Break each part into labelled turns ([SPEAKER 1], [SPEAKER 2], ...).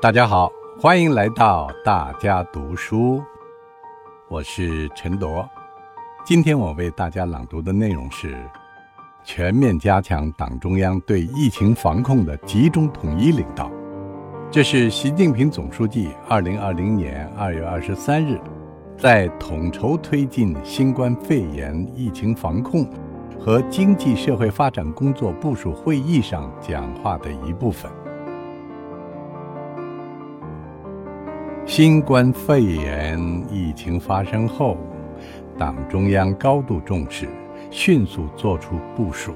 [SPEAKER 1] 大家好，欢迎来到大家读书，我是陈铎。今天我为大家朗读的内容是：全面加强党中央对疫情防控的集中统一领导。这是习近平总书记二零二零年二月二十三日在统筹推进新冠肺炎疫情防控和经济社会发展工作部署会议上讲话的一部分。新冠肺炎疫情发生后，党中央高度重视，迅速作出部署，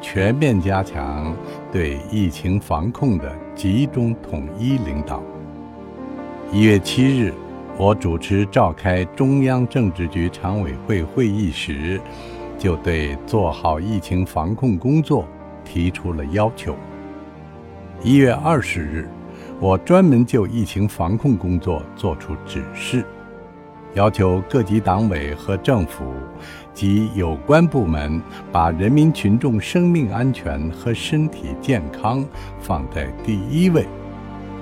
[SPEAKER 1] 全面加强对疫情防控的集中统一领导。一月七日，我主持召开中央政治局常委会会议时，就对做好疫情防控工作提出了要求。一月二十日。我专门就疫情防控工作作出指示，要求各级党委和政府及有关部门把人民群众生命安全和身体健康放在第一位，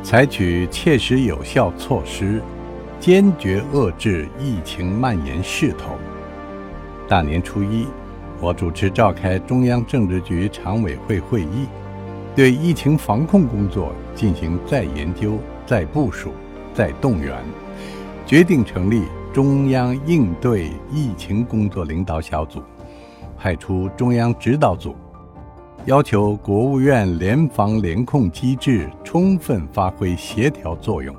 [SPEAKER 1] 采取切实有效措施，坚决遏制疫情蔓延势头。大年初一，我主持召开中央政治局常委会会议。对疫情防控工作进行再研究、再部署、再动员，决定成立中央应对疫情工作领导小组，派出中央指导组，要求国务院联防联控机制充分发挥协调作用。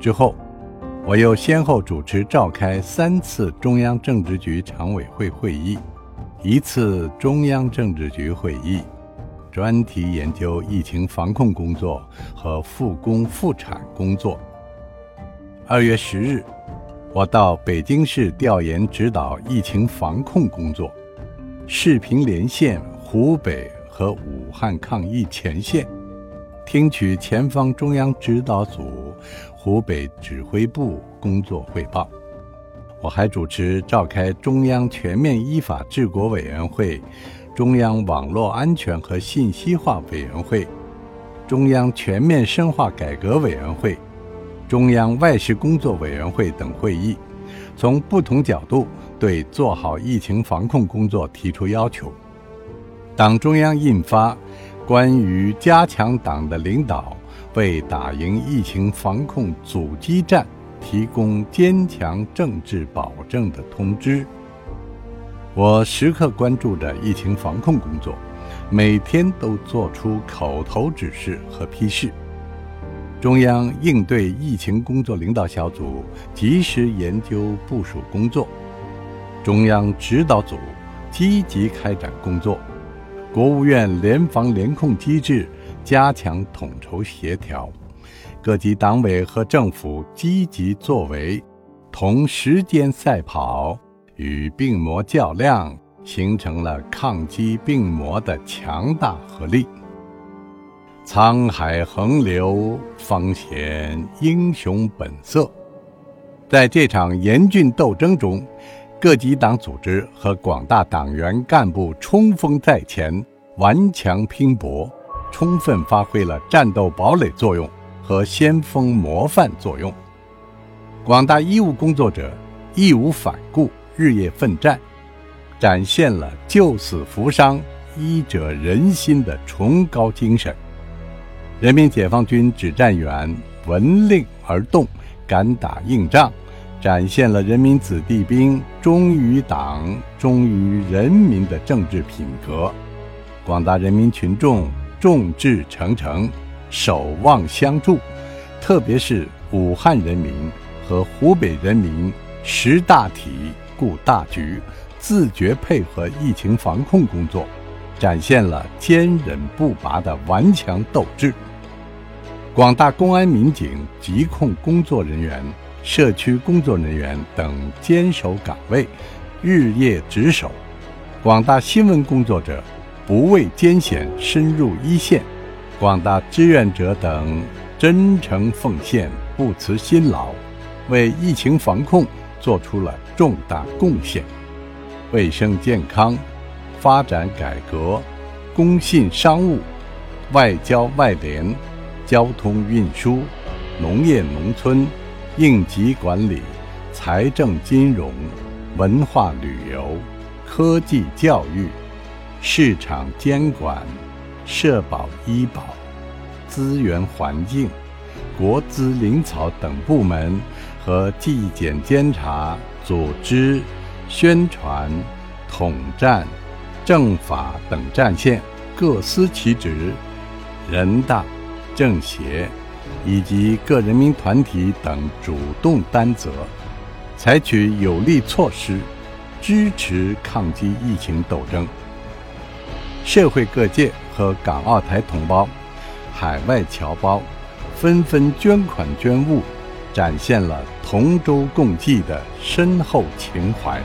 [SPEAKER 1] 之后，我又先后主持召开三次中央政治局常委会会议，一次中央政治局会议。专题研究疫情防控工作和复工复产工作。二月十日，我到北京市调研指导疫情防控工作，视频连线湖北和武汉抗疫前线，听取前方中央指导组、湖北指挥部工作汇报。我还主持召开中央全面依法治国委员会。中央网络安全和信息化委员会、中央全面深化改革委员会、中央外事工作委员会等会议，从不同角度对做好疫情防控工作提出要求。党中央印发《关于加强党的领导，为打赢疫情防控阻击战提供坚强政治保证的通知》。我时刻关注着疫情防控工作，每天都做出口头指示和批示。中央应对疫情工作领导小组及时研究部署工作，中央指导组积极开展工作，国务院联防联控机制加强统筹协调，各级党委和政府积极作为，同时间赛跑。与病魔较量，形成了抗击病魔的强大合力。沧海横流，方显英雄本色。在这场严峻斗争中，各级党组织和广大党员干部冲锋在前，顽强拼搏，充分发挥了战斗堡垒作用和先锋模范作用。广大医务工作者义无反顾。日夜奋战，展现了救死扶伤、医者仁心的崇高精神。人民解放军指战员闻令而动，敢打硬仗，展现了人民子弟兵忠于党、忠于人民的政治品格。广大人民群众众志成城，守望相助，特别是武汉人民和湖北人民识大体。顾大局，自觉配合疫情防控工作，展现了坚韧不拔的顽强斗志。广大公安民警、疾控工作人员、社区工作人员等坚守岗位，日夜值守；广大新闻工作者不畏艰险深入一线；广大志愿者等真诚奉献、不辞辛劳，为疫情防控。做出了重大贡献，卫生健康、发展改革、工信商务、外交外联、交通运输、农业农村、应急管理、财政金融、文化旅游、科技教育、市场监管、社保医保、资源环境、国资林草等部门和纪检监察组织、宣传、统战、政法等战线各司其职，人大。政协以及各人民团体等主动担责，采取有力措施，支持抗击疫情斗争。社会各界和港澳台同胞、海外侨胞纷纷捐款捐物，展现了同舟共济的深厚情怀。